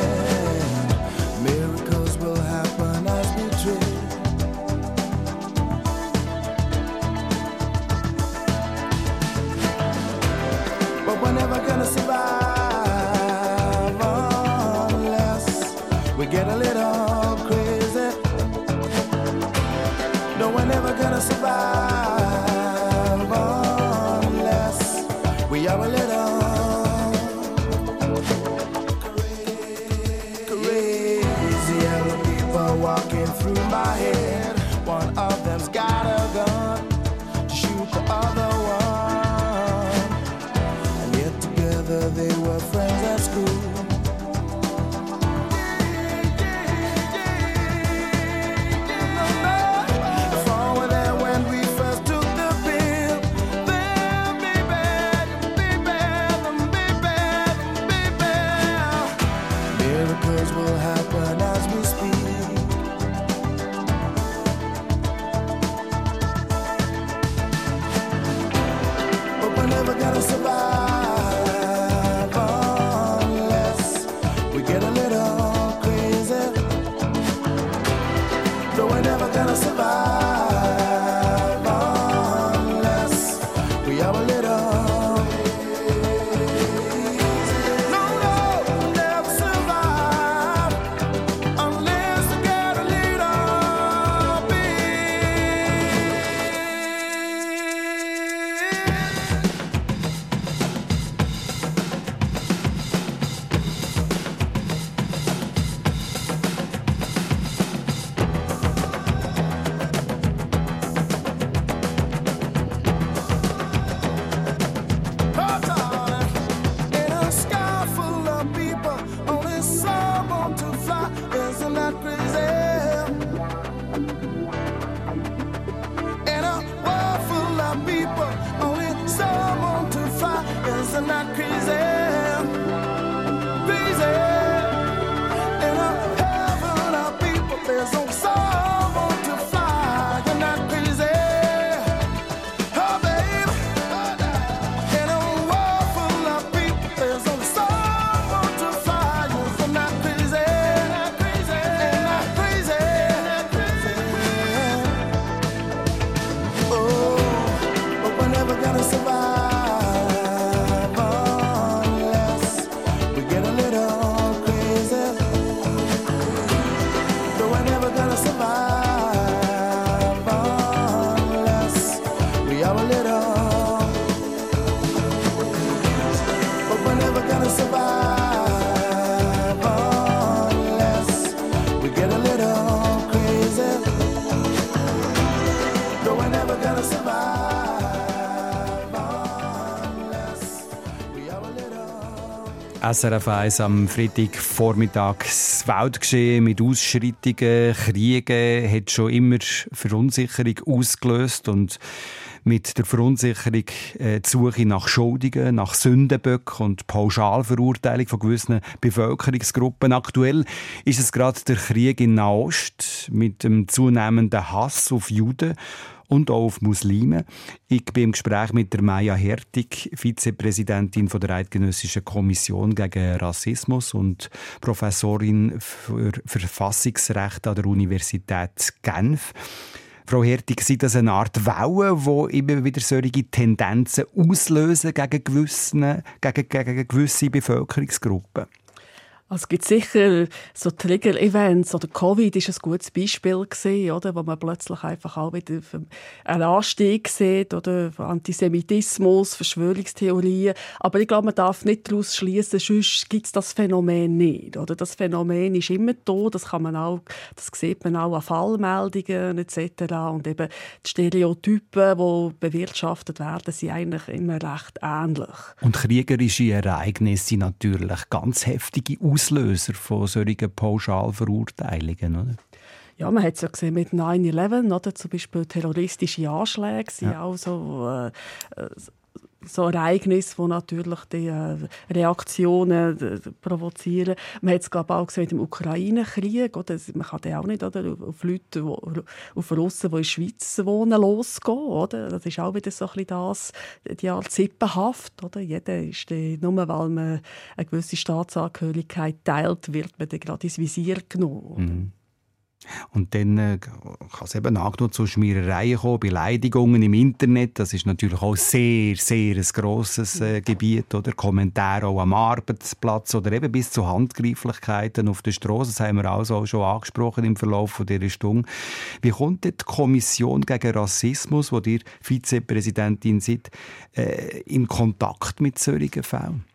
not crazy. SRF 1 am Freitagvormittag. Das Weltgeschehen mit Ausschreitungen, Kriegen hat schon immer Verunsicherung ausgelöst und mit der Verunsicherung äh, die Suche nach Schuldigen, nach Sündenböcken und Pauschalverurteilung von gewissen Bevölkerungsgruppen. Aktuell ist es gerade der Krieg in Nahost mit dem zunehmenden Hass auf Juden und auch auf Muslime. Ich bin im Gespräch mit der Maya Hertig, Vizepräsidentin von der Eidgenössischen Kommission gegen Rassismus und Professorin für Verfassungsrecht an der Universität Genf. Frau Hertig, sind das eine Art Welle, die immer wieder solche Tendenzen auslösen gegen, gewissen, gegen, gegen gewisse Bevölkerungsgruppen? Also es gibt sicher so Trigger-Events oder Covid ist ein gutes Beispiel gewesen, oder, wo man plötzlich einfach auch wieder einen Anstieg sieht oder Antisemitismus, Verschwörungstheorien. Aber ich glaube, man darf nicht daraus schließen, sonst gibt es das Phänomen nicht. Oder das Phänomen ist immer da, das kann man auch, das sieht man auch an Fallmeldungen etc. Und eben die Stereotypen, die bewirtschaftet werden, sind eigentlich immer recht ähnlich. Und kriegerische Ereignisse sind natürlich ganz heftige Auslöser von solchen Pauschalverurteilungen. Oder? Ja, man hat es ja gesehen mit 9-11, oder? Zum Beispiel terroristische Anschläge sind ja. auch so, äh, äh, so Ereignisse, die natürlich die äh, Reaktionen äh, provozieren. Man hat es glaube auch gesehen mit dem Ukraine-Krieg. Man kann ja auch nicht oder, auf Leute, wo, auf Russen, die in der Schweiz wohnen, losgehen. Oder? Das ist auch wieder so ein bisschen das, die Art Sippenhaft. Oder? Jeder ist die, nur weil man eine gewisse Staatsangehörigkeit teilt, wird man dann gerade ins Visier genommen. Und dann äh, kann es eben auch noch zu Schmierereien kommen, Beleidigungen im Internet. Das ist natürlich auch sehr, sehr ein grosses äh, Gebiet. Oder? Kommentare auch am Arbeitsplatz oder eben bis zu Handgreiflichkeiten auf der Straße. Das haben wir auch so schon angesprochen im Verlauf dieser Stunde. Wie kommt die Kommission gegen Rassismus, wo ihr Vizepräsidentin seid, äh, in Kontakt mit solchen Fällen?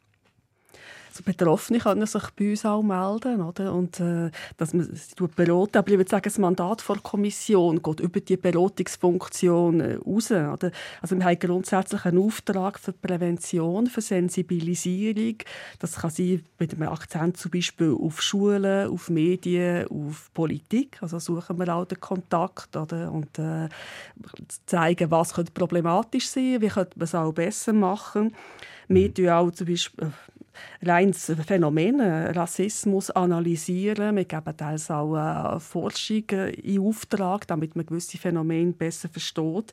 Also Betroffene können sich bei uns auch melden, oder? Und äh, dass man sie beraten. Aber ich würde sagen, das Mandat der Kommission geht über die Beratungsfunktion äh, raus. Oder? Also wir haben grundsätzlich einen Auftrag für Prävention, für Sensibilisierung. Das kann sein mit einem Akzent zum Beispiel auf Schulen, auf Medien, auf Politik. Also suchen wir auch den Kontakt oder? und äh, zeigen, was könnte problematisch sein, wie könnte man es auch besser machen. Wir tun auch zum Beispiel rein das Phänomen äh, Rassismus analysieren. Wir geben teils auch äh, Forschung äh, in Auftrag, damit man gewisse Phänomene besser versteht.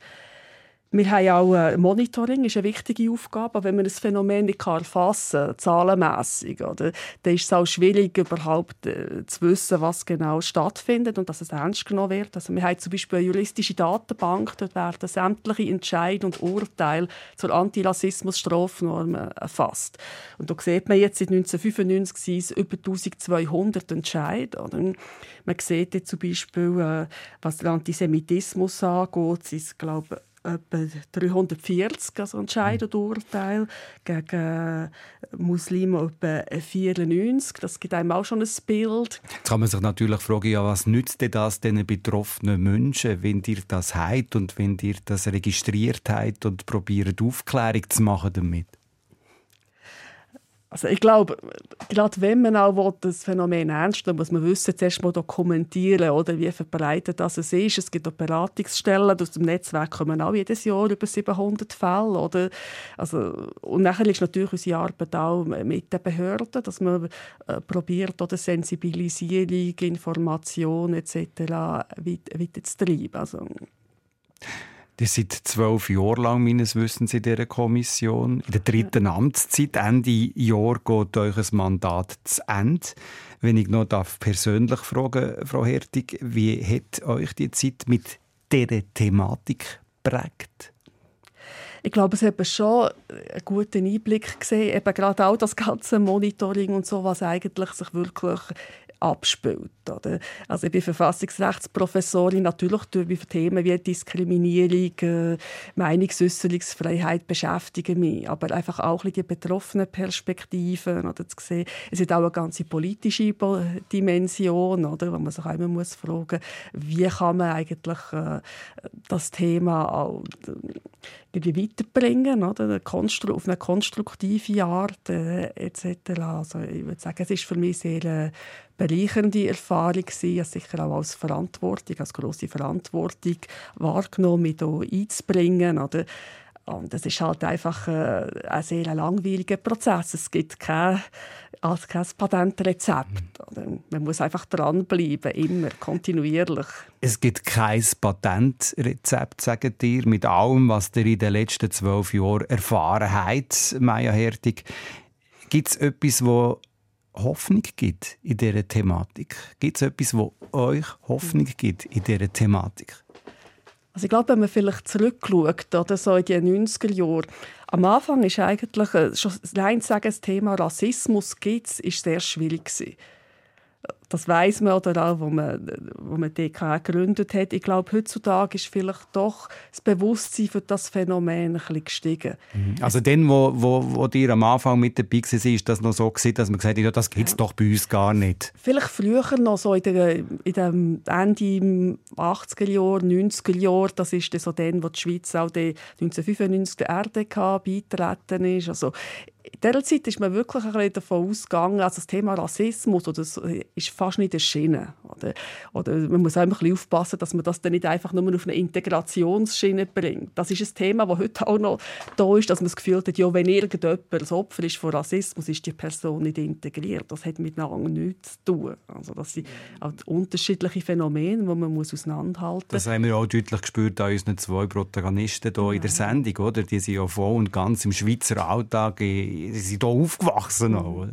Wir haben auch äh, Monitoring, ist eine wichtige Aufgabe. Aber wenn man ein Phänomen nicht erfassen kann, zahlenmässig, oder, dann ist es auch schwierig, überhaupt äh, zu wissen, was genau stattfindet und dass es ernst genommen wird. Also wir haben zum Beispiel eine juristische Datenbank, dort werden sämtliche Entscheide und Urteile zur Antirassismus-Strafnorm erfasst. Und da sieht man jetzt, seit 1995 sind es über 1200 Entscheide. Oder? Man sieht jetzt zum Beispiel, äh, was den Antisemitismus angeht, es, glaube etwa 340 also Entscheide und Urteile, gegen äh, Muslime etwa 94. Das gibt einem auch schon ein Bild. Jetzt kann man sich natürlich fragen, ja, was nützt denn das den betroffenen Menschen, wenn ihr das habt und wenn ihr das registriert habt und probiert Aufklärung zu machen damit? Also ich glaube, gerade wenn man auch das Phänomen ernst nimmt, muss man wissen, zuerst mal dokumentieren, oder wie verbreitet das es ist. Es gibt auch Beratungsstellen, aus dem Netzwerk kommen auch jedes Jahr über 700 Fälle. Oder? Also, und nachher ist natürlich unsere Arbeit auch mit den Behörden, dass man äh, probiert, oder Sensibilisierung, Information etc. weit- weiterzutreiben. Also, Ihr seid zwölf Jahre lang meines Wissens in dieser Kommission. In der dritten Amtszeit, Ende Jahr, geht euch ein Mandat zu Ende. Wenn ich noch darf persönlich fragen, Frau Hertig, wie hat euch die Zeit mit dieser Thematik prägt? Ich glaube, es hat schon einen guten Einblick gesehen, eben gerade auch das ganze Monitoring und so, was eigentlich sich wirklich abspielt. Oder? Also ich bin Verfassungsrechtsprofessorin, natürlich durch mich Themen wie Diskriminierung, äh, Meinungsäußerungsfreiheit beschäftigen mich, aber einfach auch die betroffenen Perspektiven oder zu sehen. Es hat auch eine ganze politische Dimension, oder, wo man sich auch immer muss fragen, wie kann man eigentlich äh, das Thema äh, irgendwie weiterbringen, oder? Auf eine konstruktive Art äh, etc. Also ich würde sagen, es ist für mich sehr äh, bereichernde Erfahrung Ich habe sicher auch als Verantwortung, als große Verantwortung wahrgenommen, mich hier einzubringen, oder? Und es ist halt einfach äh, ein sehr langweiliger Prozess. Es gibt kein, also kein Patentrezept. Oder? Man muss einfach dranbleiben, immer, kontinuierlich. Es gibt kein Patentrezept, sagt ihr, mit allem, was ihr in den letzten zwölf Jahren erfahren habt, Maya Hertig. Gibt es etwas, wo Hoffnung gibt in dieser Thematik? Gibt es etwas, wo euch Hoffnung gibt in dieser Thematik? Also ich glaube, wenn man vielleicht zurückschaut, oder so in die 90er Jahre, am Anfang ist eigentlich, äh, schon allein zu sagen, das Thema Rassismus gibt es, ist sehr schwierig gewesen. Das weiß man oder auch, wo man, wo man DK gegründet hat. Ich glaube, heutzutage ist vielleicht doch das Bewusstsein für das Phänomen ein bisschen gestiegen. Also dann, wo, wo, wo ihr am Anfang mit dabei war, ist das noch so gewesen, dass man gesagt hat, ja, das gibt es doch bei uns gar nicht. Vielleicht früher noch so in, der, in dem Ende 80er Jahre, 90er Jahre, das ist dann so dann, wo die Schweiz auch die 1995 der RDK beitreten ist. Also in dieser Zeit ist man wirklich ein bisschen davon ausgegangen, also das Thema Rassismus oder so, ist fast nicht erschienen. Oder, oder man muss auch ein bisschen aufpassen, dass man das dann nicht einfach nur auf eine Integrationsschiene bringt. Das ist ein Thema, das heute auch noch da ist, dass man das Gefühl hat, ja, wenn irgendjemand ein Opfer ist von Rassismus, ist die Person nicht integriert. Das hat miteinander nichts zu tun. Also das sind unterschiedliche Phänomene, die man muss auseinanderhalten muss. Das haben wir auch deutlich gespürt an unseren zwei Protagonisten hier in der Sendung. Oder? Die sind ja voll und ganz im Schweizer Alltag, sie sind hier aufgewachsen. Auch, oder?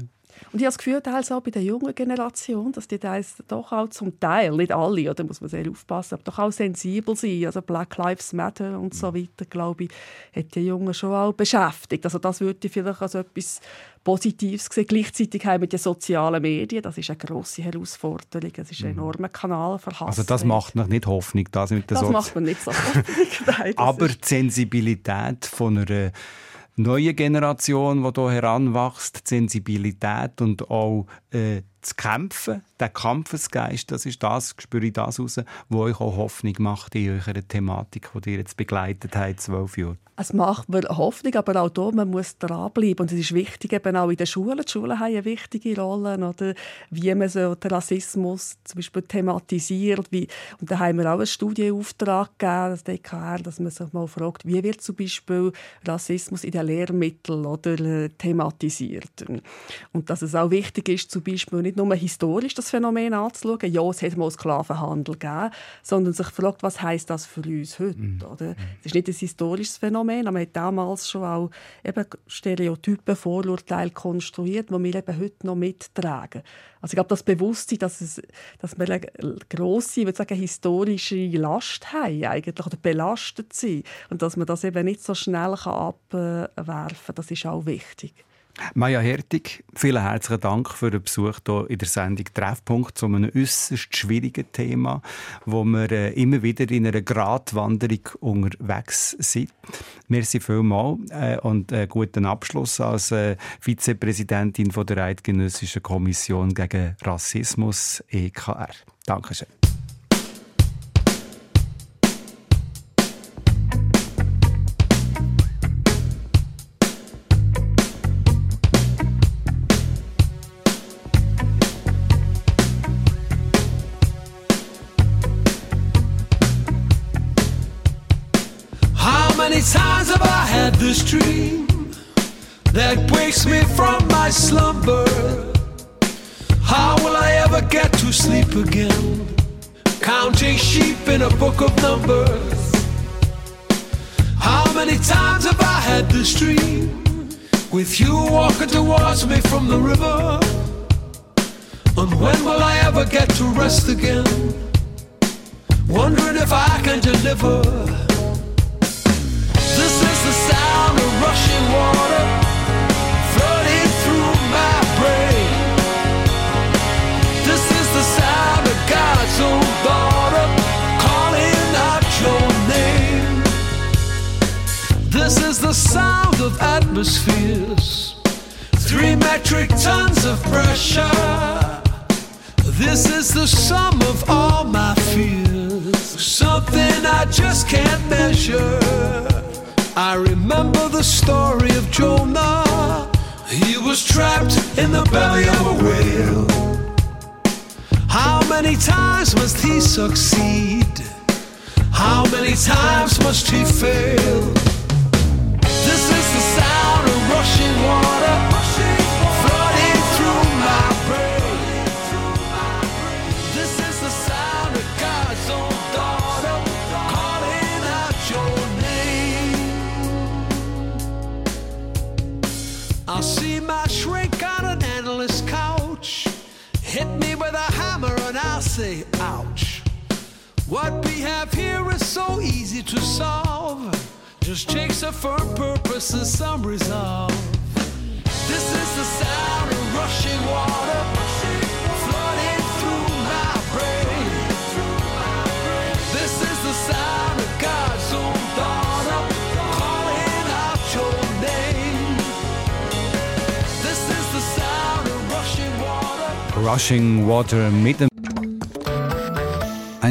Und ich habe das Gefühl, teils auch bei der jungen Generation, dass die teils doch auch zum Teil, nicht alle, oder muss man sehr aufpassen, aber doch auch sensibel sind. Also Black Lives Matter und so weiter, glaube ich, hat die Jungen schon auch beschäftigt. Also das würde ich vielleicht als etwas Positives sehen. Gleichzeitig haben wir die sozialen Medien, das ist eine grosse Herausforderung. Es ist ein enormer Kanal für Hass. Mhm. Also das macht noch nicht Hoffnung. Das, mit der das Sozi- macht man nicht so. Nein, das Aber die Sensibilität von einer neuen Generation, die hier heranwächst, die Sensibilität und auch äh, zu kämpfen, der Kampfesgeist, das ist das, spüre ich das raus, was euch auch Hoffnung macht in eurer Thematik, die ihr jetzt begleitet habt, zwölf Jahre. Es macht mir Hoffnung, aber auch hier, man muss dranbleiben. Und es ist wichtig, eben auch in den Schulen. Die Schulen haben eine wichtige Rolle, oder? wie man so den Rassismus zum Beispiel thematisiert. Wie, und da haben wir auch einen Studienauftrag gegeben, das DKR, dass man sich mal fragt, wie wird zum Beispiel Rassismus in den Lehrmitteln oder, thematisiert. Und dass es auch wichtig ist, zum Beispiel nicht nur historisch das Phänomen anzuschauen, ja, es hat mal Sklavenhandel gegeben, sondern sich fragt, was heißt das für uns heute? Oder? Es ist nicht ein historisches Phänomen, aber man hat damals schon auch eben Stereotypen, Vorurteile konstruiert, die wir eben heute noch mittragen. Also ich glaube, das Bewusstsein, dass, es, dass wir eine grosse, ich würde sagen, historische Last haben eigentlich, oder belastet sind und dass man das eben nicht so schnell kann abwerfen kann, das ist auch wichtig. Maja Hertig, vielen herzlichen Dank für den Besuch hier in der Sendung Treffpunkt zu einem äußerst schwierigen Thema, wo wir äh, immer wieder in einer Gratwanderung unterwegs sind. Merci vielmals äh, und äh, guten Abschluss als äh, Vizepräsidentin von der Eidgenössischen Kommission gegen Rassismus EKR. Dankeschön. This dream that wakes me from my slumber? How will I ever get to sleep again? Counting sheep in a book of numbers. How many times have I had this dream with you walking towards me from the river? And when will I ever get to rest again? Wondering if I can deliver. Atmospheres, three metric tons of pressure. This is the sum of all my fears, something I just can't measure. I remember the story of Jonah. He was trapped in the belly of a whale. How many times must he succeed? How many times must he fail? This is the sound of rushing water flooding through my brain. What we have here is so easy to solve. Just takes a firm purpose and some resolve. This is the sound of rushing water flooding through my brain. This is the sound of God's own daughter calling out your name. This is the sound of rushing water. Rushing Water